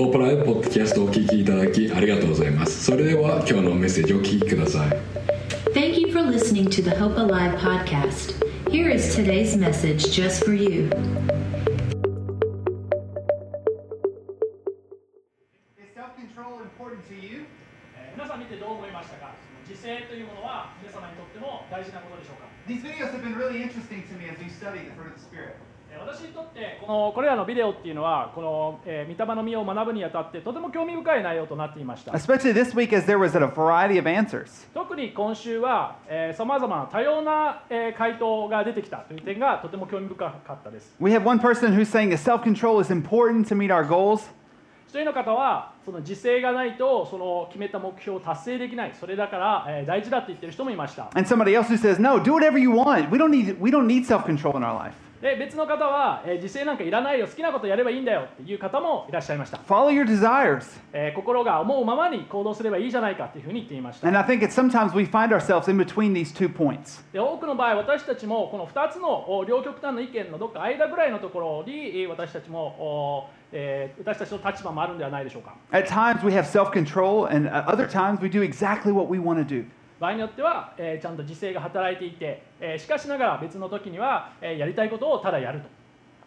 ホープライブポッドキャストをお聞きいただきありがとうございますそれでは今日のメッセージをお聞きください Thank you for listening to the Hope Alive podcast. Here is today's message just for you. Is self-control important to you? えー皆さん見てどう思いましたか自制というものは皆様にとっても大事なことでしょうか These videos have been really interesting to me as we study the fruit of the Spirit. えー私にとってこのこれらのビデオっていうのはこの、えー、御霊の実を学ぶにあたってとても興味深い内容となっていました Especially this week, as there was a variety of answers. 特に今週はさまざまな多様な、えー回答が出てきたという点がとても興味深かったです We have one person who's saying that self control is important to meet our goals. 一人の方はその自制がないとその決めた目標を達成できないそれだから、えー大事だって言ってる人もいました And somebody else who says, no, do whatever you want. We don't need, we don't need self control in our life. で別の方は、えー自制なんかいらないよ好きなことやればいいんだよっていう方もいらっしゃいました Follow your desires. えー心が思うままに行動すればいいじゃないかというふうに言っていました And I think it's sometimes we find ourselves in between these two points. で多くの場合私たちもこの2つのお両極端の意見のどっか間ぐらいのところにえー私たちもお、えー私たちの立場もあるんではないでしょうか At times we have self control, and at other times we do exactly what we want to do. 場合によっては、えーちゃんと自制が働いていて、えーしかしながら別の時には、えーやりたいことをただやると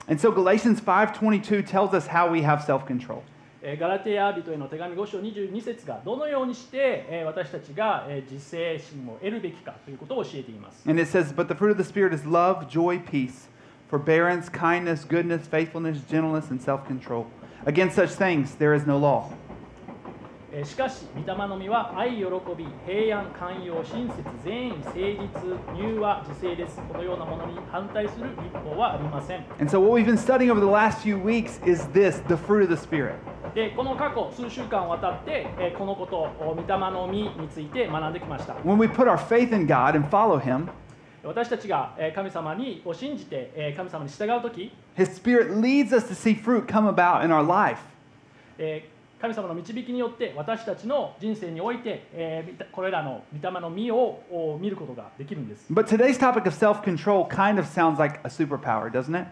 And so Galatians 5:22 tells us how we have self-control. えーガラテヤ人への手紙5章22節がどのようにして、えー私たちが、えー自制心を得るべきかということを教えています。And it says, "But the fruit of the spirit is love, joy, peace, forbearance, kindness, goodness, faithfulness, gentleness, and self-control. Against such things there is no law." えーしかし、御霊の実は愛、喜び、平安、寛容、親切、善意、誠実、柔和、自制です。このようなものに反対する立法はありません。 And so what we've been studying over the last few weeks is this, the fruit of the spirit. で、この過去数週間わたって、えーこのこと、お御霊の実について学んできました。 When we put our faith in God and follow him, 私たちがえー神様にを信じてえー神様に従うとき、his spirit leads us to see fruit come about in our life. えー神様の導きによって私たちの人生において、えーこれらの御霊の実をお見ることができるんです。But today's topic of self-control kind of sounds like a superpower, doesn't it?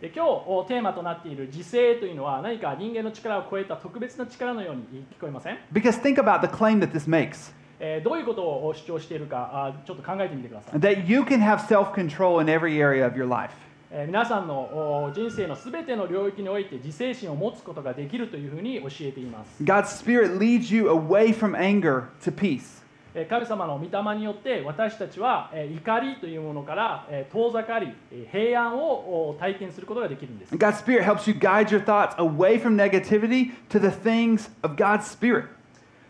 で今日おテーマとなっている自制というのは何か人間の力を超えた特別な力のように聞こえません、Because think about the claim that this makes. えーどういうことを主張しているかあちょっと考えてみてください。That you can have self-control in every area of your life. えー皆さんのお人生のすべての領域において自制心を持つことができるというふうに教えています。God's spirit leads you away from anger to peace. えー神様の御霊によって私たちはえー怒りというものからえー遠ざかりえー平安をお体験することができるんです。God's spirit helps you guide your thoughts away from negativity to the things of God's spirit.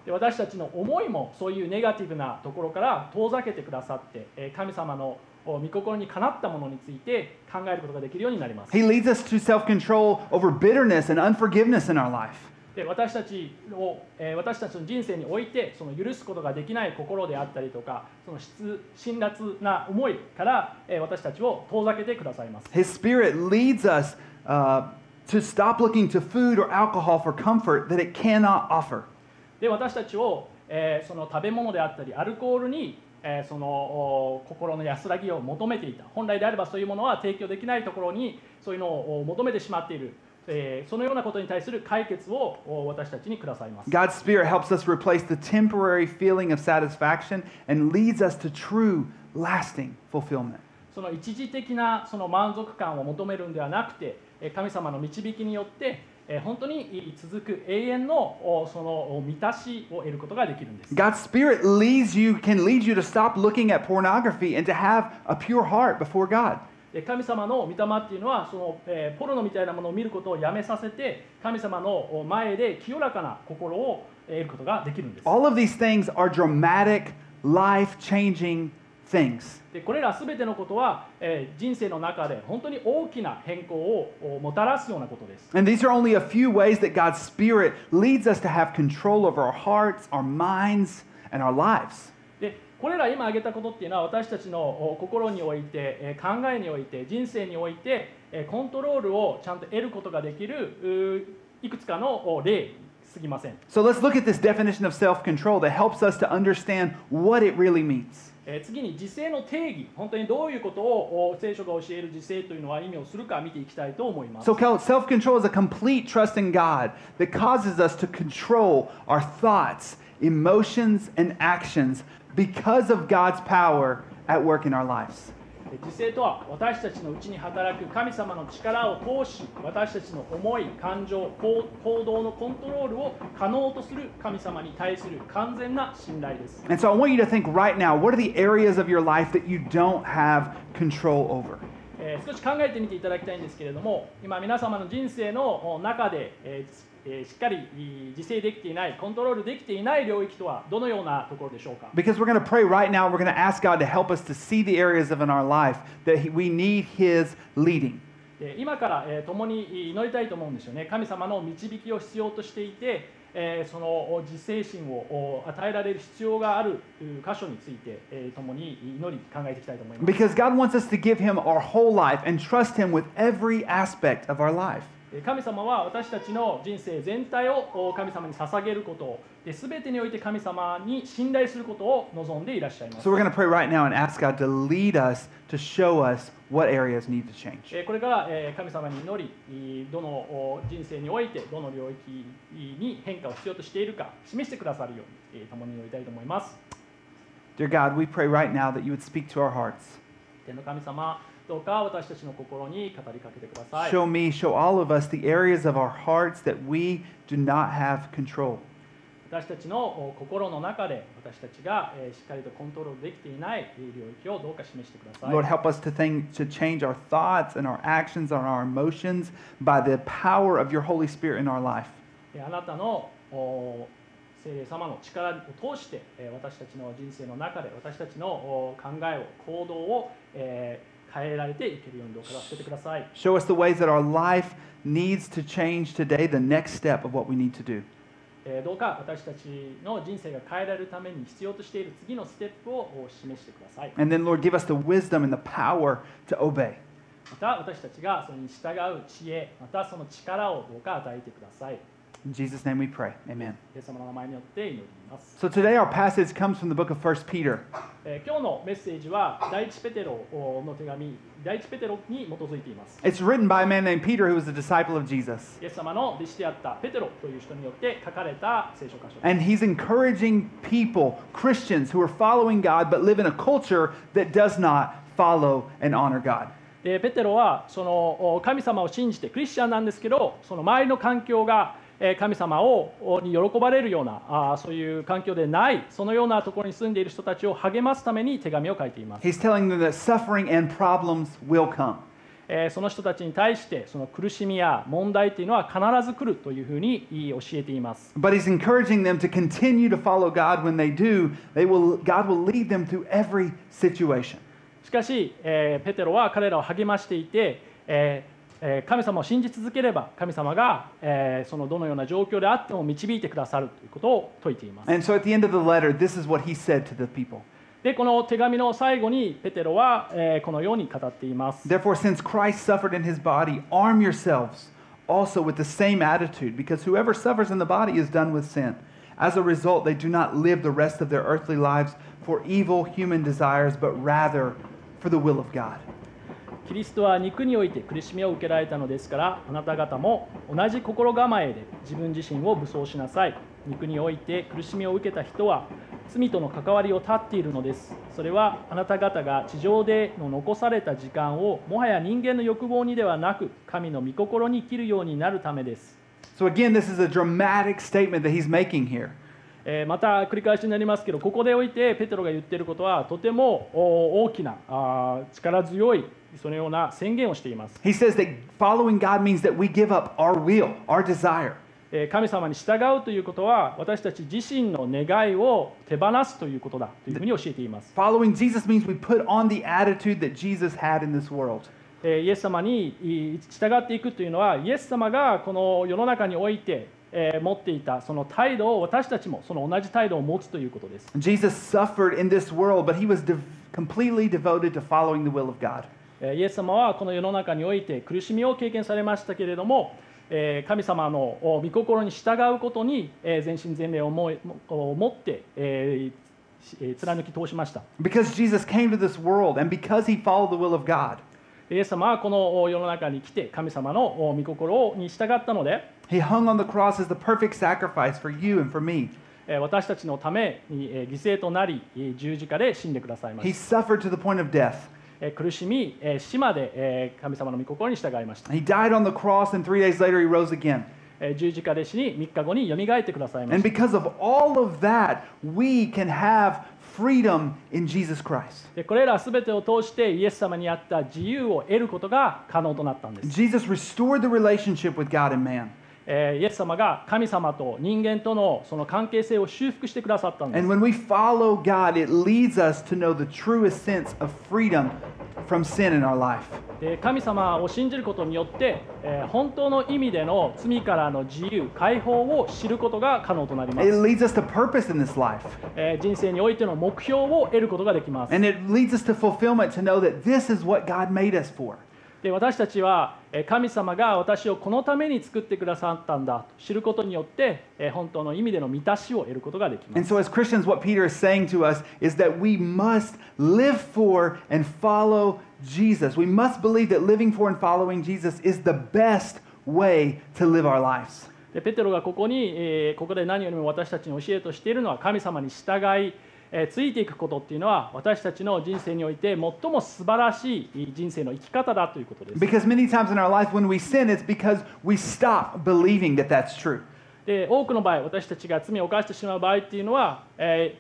で私たちの思いもそういうネガティブなところから遠ざけてくださってえー神様のお御心にかなったものについて考えることができるようになります。He leads us to self-control over bitterness and unforgiveness in our life. で私たちを、えー私たちの人生においてその許すことができない心であったりとかその失辛辣な思いから、えー私たちを遠ざけてくださいます。His spirit leads us uh, to stop looking to food or alcohol for comfort that it cannot offer. で私たちを、えーその食べ物であったりアルコールに、えーそのお心の安らぎを求めていた本来であればそういうものは提供できないところにそういうのをお求めてしまっている、えーそのようなことに対する解決をお私たちにくださいます。God's spirit helps us replace the temporary feeling of satisfaction and leads us to true, lasting fulfillment. その一時的なその満足感を求めるんではなくてえー神様の導きによってえー本当に続く永遠のおそのお満たしを得ることができるんです。God's spirit leads you, can lead you to stop looking at pornography and to have a pure heart before God. で神様の御霊っていうのはその、えーポロノみたいなものを見ることをやめさせて神様の前で清らかな心を得ることができるんです。All of these things are dramatic, life changing things. でこれら全てのことは、えー人生の中で本当に大きな変更をおもたらすようなことです。And these are only a few ways that God's spirit leads us to have control over our hearts, our minds, and our lives. でこれら今挙げたことっていうのは私たちのお心において、えー考えにおいて人生において、えーコントロールをちゃんと得ることができるいくつかのお例過ぎません、So let's look at this definition of self control that helps us to understand what it really means. え次に自制の定義本当にどういうことを聖書が教える時制というのは意味をするか見ていきたいと思います So, self control is a complete trust in God that causes us to control our thoughts, emotions, and actions because of God's power at work in our lives. えー自制とは私たちのうちに働く神様の力を通し私たちの思い感情行行動のコントロールを可能とする神様に対する完全な信頼です And so, I want you to think right now what are the areas of your life that you don't have control over? えー少し考えてみていただきたいんですけれども今皆様の人生のお中で、えーえーしっかり自制できていないコントロールできていない領域とはどのようなところでしょうか Because we're going to pray right now, we're going to ask God to help us to see the areas of in our life that we need His leading. で今から、えー共に祈りたいと思うんですよね神様の導きを必要としていて、えーそのお自制心をお与えられる必要があるう箇所について、えー共に祈り考えていきたいと思います Because God wants us to give Him our whole life and trust Him with every aspect of our life. えー神様は私たちの人生全体をお神様に捧げることで全てにおいて神様に信頼することを望んでいらっしゃいます So we're going to pray right now and ask God to lead us to show us what areas need to change. えーこれからえー神様に祈りいどのお人生においてどの領域に変化を必要としているか示してくださるようにえー共に祈りたいと思います Dear God, we pray right now that you would speak to our hearts. 天の神様どうか私たちの心に語りかけてください Show me, show all of us the areas of our hearts that we do not have control. 私たちのお心の中で私たちがえーしっかりとコントロールできていないえー領域をどうか示してください Lord, help us to think to change our thoughts and our actions and our emotions by the power of your Holy Spirit in our life. えーあなたのお聖霊様の力を通してえー私たちの人生の中で私たちのお考えを行動をえー変えられていけるようにどうか助けてください Show us the ways that our life needs to change today, the next step of what we need to do. えーどうか私たちの人生が変えられるために必要としている次のステップをお示してください And then, Lord, give us the wisdom and the power to obey. また私たちがそれに従う知恵またその力をどうか与えてください In Jesus' name we pray. Amen. So today our passage comes from the book of 1 Peter. It's written by a man named Peter who was a disciple of Jesus. And he's encouraging people, Christians who are following God but live in a culture that does not follow and honor God. ペテロはその神様を信じてクリスチャンなんですけど、その周りの環境が神様をおに喜ばれるようなあーそういう環境でないそのようなところに住んでいる人たちを励ますために手紙を書いています、He's telling them that suffering and problems will come. えーその人たちに対してその苦しみや問題っていうのは必ず来るというふうに教えています But he's encouraging them to continue to follow God when they do. They will, God will lead them through every situation. しかし、えーペテロは彼らを励ましていて、えーえー神様を信じ続ければ神様が、えーそのどのような状況であっても導いてくださるということを説いています And so at the end of the letter, this is what he said to the people. でこの手紙の最後にペテロは、えーこのように語っています Therefore, since Christ suffered in his body, arm yourselves also with the same attitude, because whoever suffers in the body is done with sin. As a result, they do not live the rest of their earthly lives for evil human desires, but rather for the will of God. キリストは肉において苦しみを受けられたのですからあなた方も同じ心構えで自分自身を武装しなさい。肉において苦しみを受けた人は罪との関わりを絶っているのです。それはあなた方が地上での残された時間をもはや人間の欲望にではなく神の御心に生きるようになるためです。So, again, this is a dramatic statement that he's making here. えーまた繰り返しになりますけどここでおいてペテロが言っていることはとてもお大きなあー力強いそのような宣言をしています He says that following God means that we give up our will, our desire. えー神様に従うということは私たち自身の願いを手放すということだというふうに教えています、Following Jesus means we put on the attitude that Jesus had in this world. えーイエス様にい従っていくというのはイエス様がこの世の中において、えー持っていたその態度を私たちもその同じ態度を持つということです Jesus suffered in this world, but he was de- completely devoted to following the will of God. えーイエス様はこの世の中において苦しみを経験されましたけれどもえー神様のお御心に従うことに、えー全身全霊を持って、貫き通しました Because Jesus came to this world and because he followed the will of God, イエス様はこのお世の中に来て神様のお御心に従ったので、he hung on the cross as the perfect sacrifice for you and for me. えー私たちのために、えー犠牲となりえー十字架で死んでくださいま He し suffered to the point of death. た、えー苦しみ、えー死まで、えー神様の御心に従いました、He died on the cross and three days later he rose again. えー十字架で死に3日後によみがえってくださいま And した because of all of that, we can have freedom in Jesus Christ. でこれらすべてを通してイエス様にあった自由を得ることが可能となったんです、Jesus restored the relationship with God and man. イエス様が神様と人間とのその関係性を修復してくださったんです。神様を信じることによって、えー、本当の意味での罪からの自由、解放を知ることが可能となります。人生においての目標を得ることができます。で私たちはえー神様が私をこのために作ってくださったんだと知ることによってえー本当の意味での満たしを得ることができま And す so, as Christians, what Peter is saying to us is that we must live for and follow Jesus. We must believe that living for and following Jesus is the best way to live our lives. でペテロがここに、えーここで何よりも私たちに教えとしているのは神様に従い、ついていくことっていうのは私たちの人生において最も素晴らしい人生の生き方だということです。で多くの場合私たちが罪を犯してしまう場合っていうのは、え、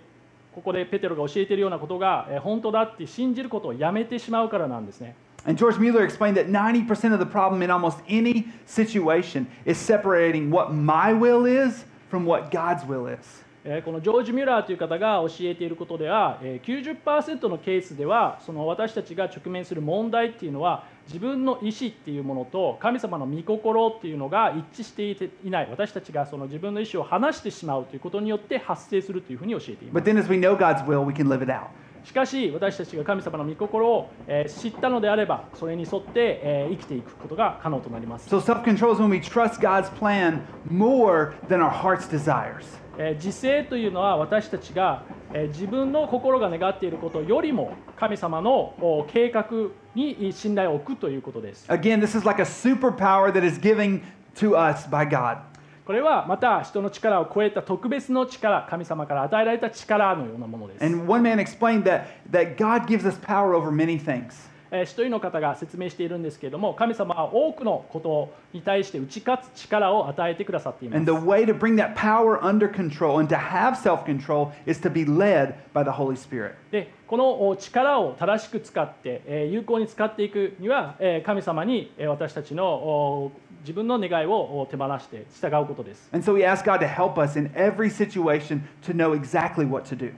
ここでペテロが教えているようなことが、え、本当だって信じることをやめてしまうからなんですね。And George Mueller explained that 90% of the problem in almost any situation is separating what my will is from what God's will is. えーこのジョージ・ミュラーという方が教えていることでは、えー90%のケースではその私たちが直面する問題っていうのは自分の意思っていうものと神様の御心っていうのが一致していない私たちがその自分の意思を離してしまうということによって発生するというふうに教えていま But す then, as we know God's will, we can live it out. しかし私たちが神様の御心を、えー知ったのであればそれに沿って、えー生きていくことが可能となります、So, self control is when we trust God's plan more than our heart's desires. えー自制というのは私たちが、えー自分の心が願っていることよりも神様のお計画に信頼を置くということです Again, this is like a superpower that is given to us by God. これはまた人の力を超えた特別の力神様から与えられた力のようなものです、And one man explained that, that God gives us power over many things. えー一人の方が説明しているんですけれども神様は多くのことに対して打ち勝つ力を与えてくださっています And the way to bring that power under control and to have self control is to be led by the Holy Spirit. でこのお力を正しく使って、えー有効に使っていくには、えー神様にえー私たちのお自分の願いをお手放して従うことです。And so we ask God to help us in every situation to know exactly what to do.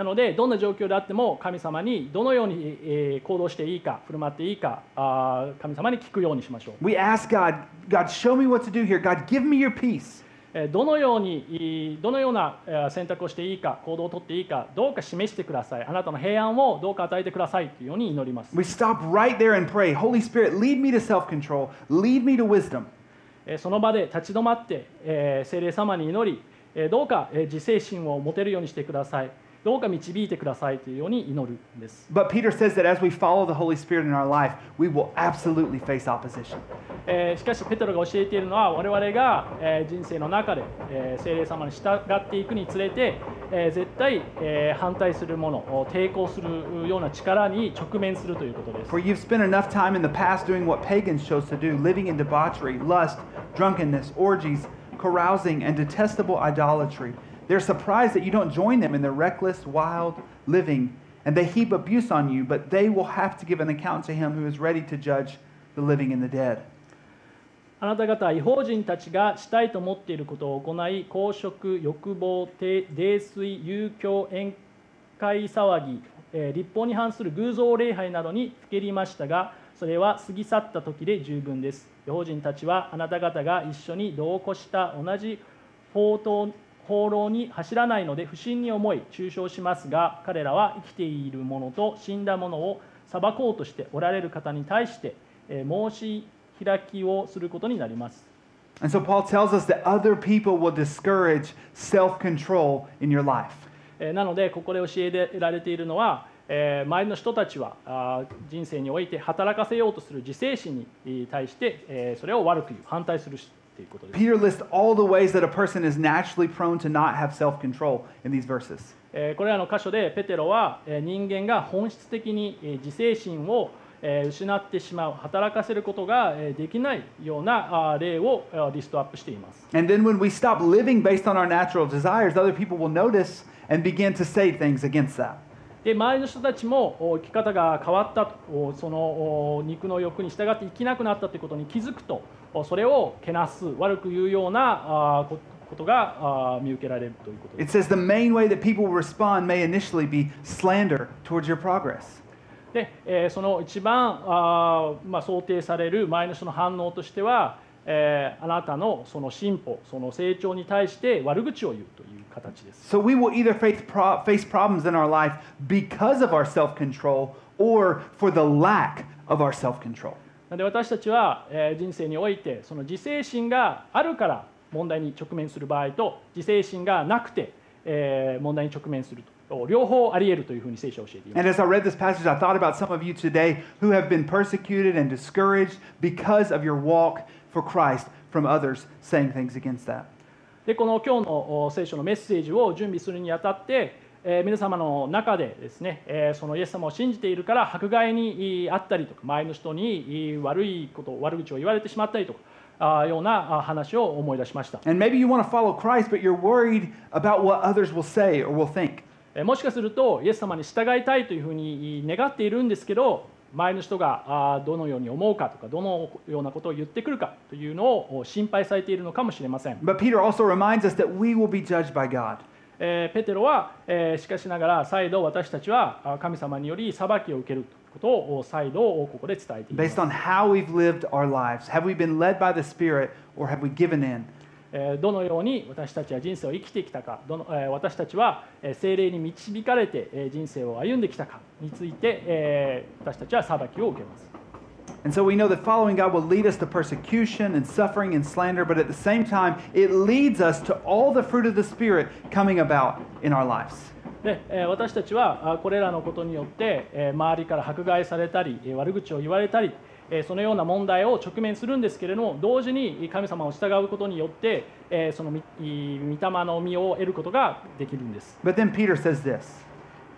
なのでどんな状況であっても神様にどのように、えー行動していいか振る舞っていいか神様に聞くようにしましょう。We ask God, God, show me what to do here. God, give me your peace. えーどのようにどのようなえー選択をしていいか行動をとっていいかどうか示してくださいあなたの平安をどうか与えてくださいというように祈ります We stop right there and pray, Holy Spirit, lead me to self control, lead me to wisdom. えーその場で立ち止まって、えー聖霊様に祈り、えーどうか、えー自制心を持てるようにしてくださいどうか導いてくださいというように祈るんです、But Peter says that as we follow the Holy Spirit in our life, we will absolutely face opposition. えーしかしペテロが教えているのは我々が、えー人生の中で、えー聖霊様に従っていくにつれて、えー絶対、えー反対するもの抵抗するような力に直面するということです For you've spent enough time in the past doing what pagans chose to do, living in debauchery, lust, drunkenness, orgies, carousing, and detestable idolatry. They're surprised that you don't join them in their reckless, wild living, and they heap abuse on you, but they will have to give an account to him who is ready to judge the living and the dead. あなた方は違法人たちがしたいと思っていることを行い公職欲望低泥酔遊興宴会騒ぎ、えー立法に反する偶像礼拝などにふけりましたがそれは過ぎ去った時で十分です違法人たちはあなた方が一緒に同行した同じ法刀放浪に走らないので不審に思い中傷しますが彼らは生きている者と死んだ者を裁こうとしておられる方に対して、えー申し開きをすることになります And so Paul tells us that other people will discourage self control in your life. えーなのでここで教えられているのは、えー周りの人たちはあー人生において働かせようとする自制心にえー対して、えーそれを悪く言う反対する Peter lists all the ways that a person is naturally prone to not have self control in these verses. これらの箇所でペテロは人間が本質的に自制心を失ってしまう、働かせることができないような例をリストアップしています。And then when we stop living based on our natural desires, other people will notice and begin to say things against that. で周りの人たちもお生き方が変わったとおそのお肉の欲に従って生きなくなったということに気づくとおそれをけなす悪く言うようなこことが見受けられるということです It says the main way that people respond may initially be slander towards your progress. で、えーその一番あー、まあ、想定される周りの人の反応としては、えーあなたのその進歩その成長に対して悪口を言うという形です So we will either face, pro- face problems in our life because of our self control or for the lack of our self control. なので私たちは、えー人生においてその自制心があるから問題に直面する場合と自制心がなくて、えー問題に直面すると両方あり得るというふうに聖書は教えています And as I read this passage, I thought about some of you today who have been persecuted and discouraged because of your walk for Christ from others saying things against that. でこの今日のお聖書のメッセージを準備するにあたって、えー皆様の中でですね、えーそのイエス様を信じているから迫害にいあったりとか周りの人にい悪いこと悪口を言われてしまったりとかあーようなあ話を思い出しました、And maybe you want to follow Christ, but you're worried about what others will say or will think. えーもしかするとイエス様に従いたいというふうに願っているんですけど周りの人がどのように思うかとかどのようなことを言ってくるかというのを心配されているのかもしれません But Peter also reminds us that we will be judged by God. えーペテロは、えーしかしながら再度私たちはあ神様により裁きを受けることを再度ここで伝えています Based on how we've lived our lives. Have we been led by the Spirit or have we given in? えーどのように私たちは人生を生きてきたかどの、えー私たちはえー精霊に導かれてえー人生を歩んできたかについて、えー私たちは裁きを受けます And so we know that following God will lead us to persecution and suffering and slander, but at the same time, it leads us to all the fruit of the Spirit coming about in our lives. で、えー私たちはあこれらのことによって、えー周りから迫害されたりえー悪口を言われたりえーそのような問題を直面するんですけれども同時に神様を従うことによってえーその御霊の実を得ることができるんです、But then Peter says this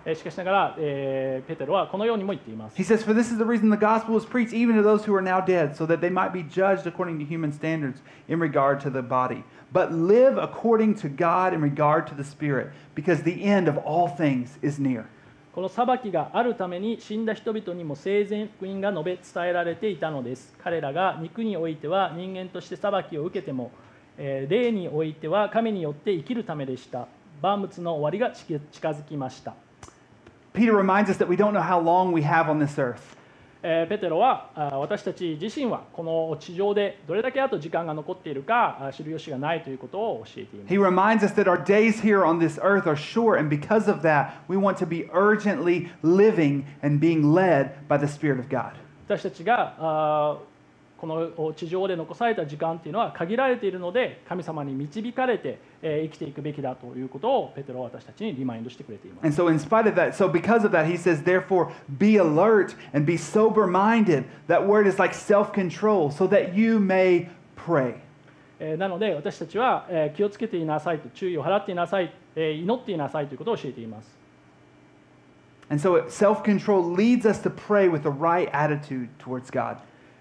えーしかしながら、えーペテロはこのようにも言っています He says, For this is the reason the gospel was preached even to those who are now dead, so that they might be judged according to human standards in regard to the body, but live according to God in regard to the Spirit, because the end of all things is near. この裁きがあるために死んだ人々にも生前福音が述べ伝えられていたのです。彼らが肉においては人間として裁きを受けても、えー霊においては神によって生きるためでした。万物の終わりが近づきました、Peter reminds us that we don't know how long we have on this earth. えーペテロはあ私たち自身はこの地上でどれだけあと時間が残っているかあ知る由がないということを教えています He reminds us that our days here on this earth are short, and because of that, we want to be urgently living and being led by the Spirit of God. 私たちがこの地上で残された時間っていうのは限られているので神様に導かれて、えー生きていくべきだということをペテロは私たちにリマインドしてくれています And so, in spite of that, so because of that, he says, therefore, be alert and be sober minded. That word is like self control, so that you may pray. えーなので私たちは、えー気をつけていなさいと注意を払っていなさい、えー祈っていなさいということを教えています And so, self control leads us to pray with the right attitude towards God.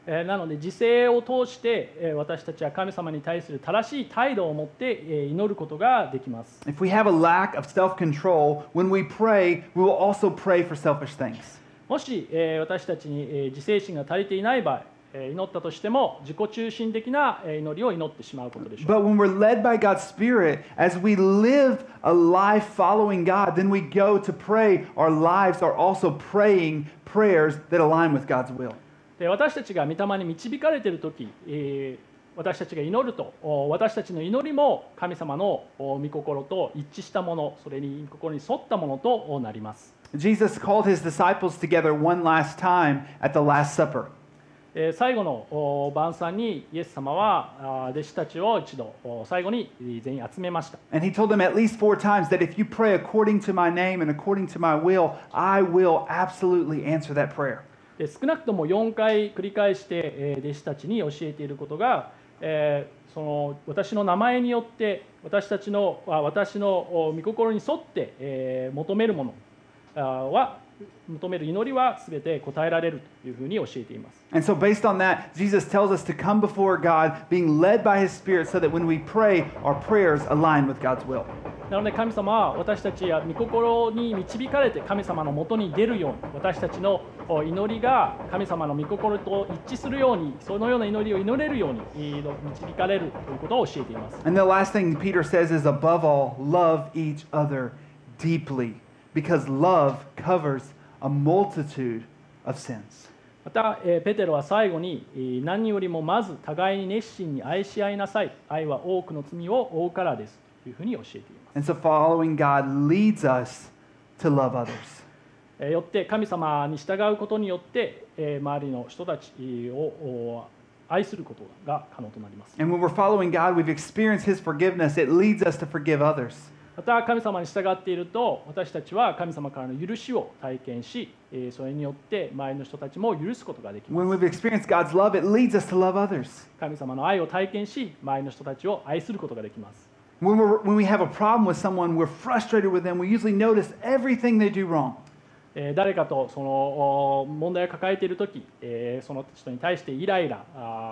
えーなので自制を通して、えー私たちは神様に対する正しい態度を持って、えー祈ることができます If we have a lack of self control, when we pray, we will also pray for selfish things. もし、えー私たちに、えー自制心が足りていない場合、えー祈ったとしても自己中心的なえー祈りを祈ってしまうことでしょう But when we're led by God's Spirit, as we live a life following God, then we go to pray. Our lives are also praying prayers that align with God's will. で私たちが御霊に導かれている時、えー私たちが祈るとお私たちの祈りも神様のお御心と一致したものそれに御心に沿ったものとなります Jesus called his disciples together one last time at the Last Supper. えー最後のお晩餐にイエス様は弟子たちを一度お最後に全員集めました And he told them at least four times that if you pray according to my name and according to my will, I will absolutely answer that prayer. 少なくとも4回繰り返して、え弟子たちに教えていることが、えその私の名前によって私たちのあ私の御心に沿って、え求めるものは求める祈りは全て答えられるというふうに教えています。And so, based on that, Jesus tells us to come before God, being led by his Spirit, so that when we pray, our prayers align with God's will. なので神様は私たちや御心に導かれて神様のもとに出るように私たちのお祈りが神様の御心と一致するようにそのような祈りを祈れるようにえー導かれるということを教えています。And the last thing Peter says is, above all, love each other deeply, because love covers a multitude of sins. また、えーペテロは最後に、えー何よりもまず互いに熱心に愛し合いなさい愛は多くの罪を負うからですとというふうに教えています。え神様に従うことによって周りの人たちを愛することが可能となります。また神様に従っていると私たちは神様からの許しを体験しそれによって周りの人たちも許すことができます。神様の愛を体験し周りの人たちを愛することができます。When, we're, when we have a problem with someone, we're frustrated with them, we usually notice everything they do wrong. えー、誰かとその問題を抱えている時、えー、その人に対してイライラ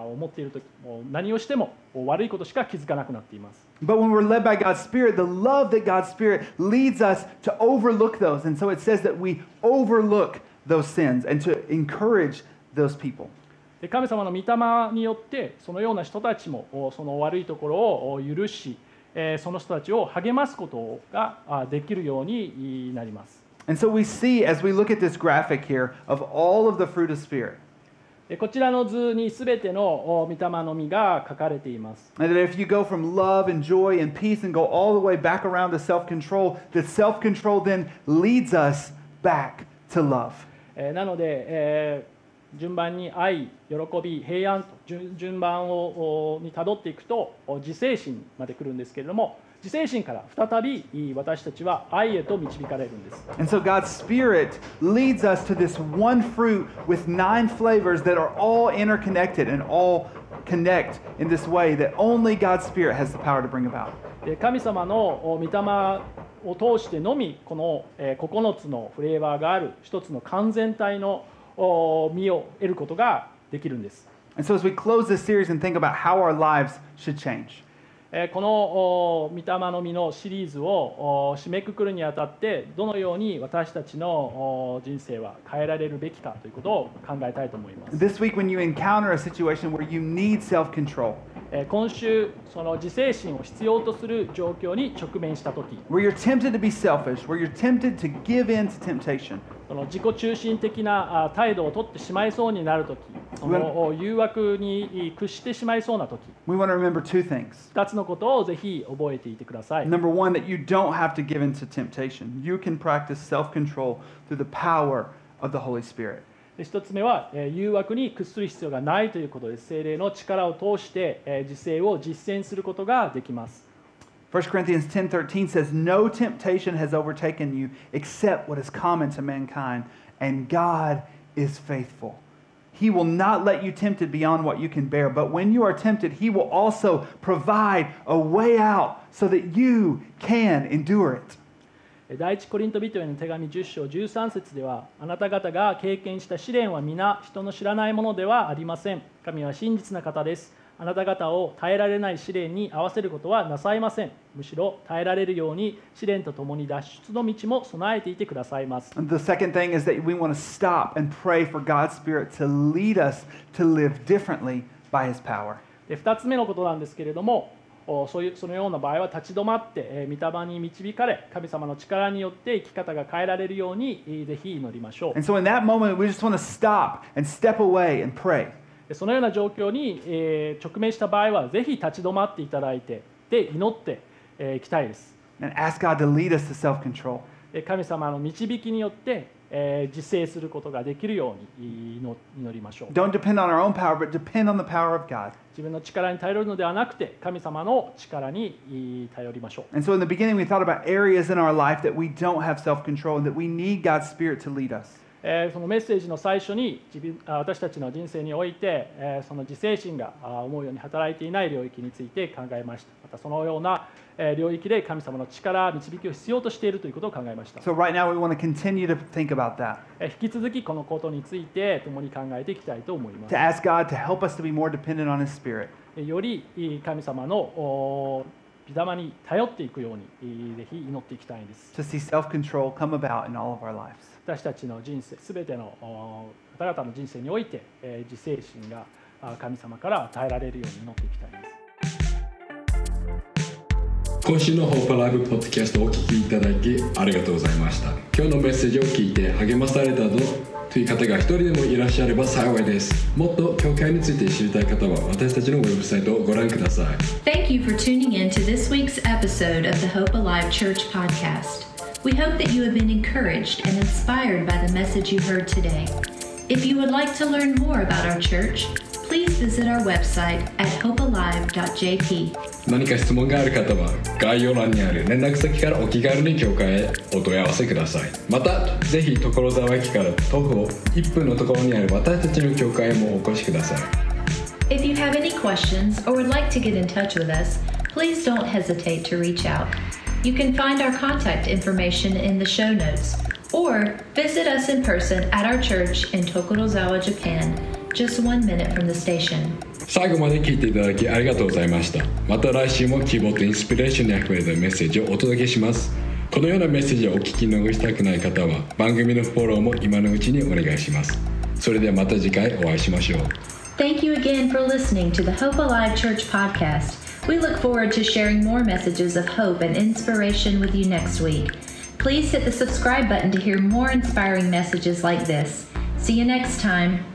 を持っている時もう何をしても悪いことしか気づかなくなっています。But when we're led by God's Spirit, the love that God's Spirit leads us to overlook those. And so it says that we overlook those sins and to encourage those people. で神様の御霊によってそのような人たちもその悪いところを許し、その人たちを励ますことができるようになります。こちらの図にすべての御霊の実が書かれています。なので、えー順番に愛、喜び、平安と順順番をおにたどっていくとお自制心まで来るんですけれども自制心から再びい私たちは愛へと導かれるんです。And so God's Spirit leads us to this one fruit with nine flavors that are all interconnected and all connect in this way that only God's Spirit has the power to bring about. で神様のお御霊を通してのみこの、えー9つのフレーバーがある一つの完全体のお実を得ることができるんです。And so as we close this series and think about how our lives should change, えーこのお御霊の実のシリーズをお締めくくるにあたってどのように私たちのお人生は変えられるべきかということを考えたいと思います。this week when you encounter a situation where you need self control, えー今週その自制心を必要とする状況に直面した時 where you're tempted to be selfish, where you're tempted to give in to temptation, その自己中心的な態度を取ってしまいそうになる時き、の誘惑に屈してしまいそうな時き、二つのことをぜひ覚えていてください。で一つ目は、誘惑に屈する必要がないということです。精霊の力を通して、自制を実践することができます。1 Corinthians 10:13 says, "No temptation has overtaken you except what is common to mankind, and God is faithful. He will not let you tempted beyond what you can bear, but when you are tempted, he will also provide a way out so that you can endure it." えー第一コリント人への手紙10章13節では、あなた方が経験した試練は皆人の知らないものではありません。神は真実な方です。 あなた方を耐えられない試練に合わせることはなさいません。むしろ耐えられるように試練とともに脱出の道も備えていてくださいます。The second thing is that we want to stop and pray for God's Spirit to lead us to つ目のことなんですけれどもそ,ういうそのような場合は立ち止まって、えー、御霊に導かれ神様の力によって生き方が変えられるように、えー、ぜひ祈りましょう。でそのような状況に、えー直面した場合はぜひ立ち止まっていただいてで祈ってえーいきたいです and ask God to lead us to self control. で神様の導きによってえー自制することができるように祈祈りましょう Don't depend on our own power, but depend on the power of God. 自分の力に頼るのではなくて神様の力にい頼りましょう And so in the beginning, we thought about areas in our life that we don't have self control and that we need God's Spirit to lead us. えーそのメッセージの最初に自分あ私たちの人生において、えーその自制心があ思うように働いていない領域について考えました。またそのような、えー領域で神様の力導きを必要としているということを考えました、So right now, we want to continue to think about that, えー引き続きこのことについて共に考えていきたいと思います。To ask God to help us to be more dependent on His Spirit. えーより神様のお御霊に頼っていくようにえーぜひ祈っていきたいんです。To see self control come about in all of our lives. 私たちの人生すべてのお方々の人生において、えー自制心があ神様から与えられるように祈っていきたいです。今週のホープライブポッドキャストをお聞きいただきありがとうございました。今日のメッセージを聞いて励まされたぞ。という方が一人でもいらっしゃれば幸いです。もっと教会について知りたい方は私たちのウェブサイトをご覧ください。Thank you for tuning in to this week's episode of the Hope Alive Church podcast. We hope that you have been encouraged and inspired by the message you heard today. If you would like to learn more about our church, please visit our website at hopealive.jp. 何か質問がある方は概要欄にある連絡先からお気軽に教会へお問い合わせくださいまたぜひ所沢駅から徒歩1分のところにある私たちの教会へもお越しください If you have any questions or would like to get in touch with us, please don't hesitate to reach out. You can find our contact information in the show notes or visit us in person at our church in Tokorozawa, Japan, just one minute from the station. 最後まで聞いていただきありがとうございましたまた来週も希望とインスピレーションにあふれたメッセージをお届けしますこのようなメッセージをお聞き逃したくない方は番組のフォローも今のうちにお願いしますそれではまた次回お会いしましょう Thank you again for listening to the Hope Alive Church podcast. We look forward to sharing more messages of hope and inspiration with you next week. Please hit the subscribe button to hear more inspiring messages like this. See you next time.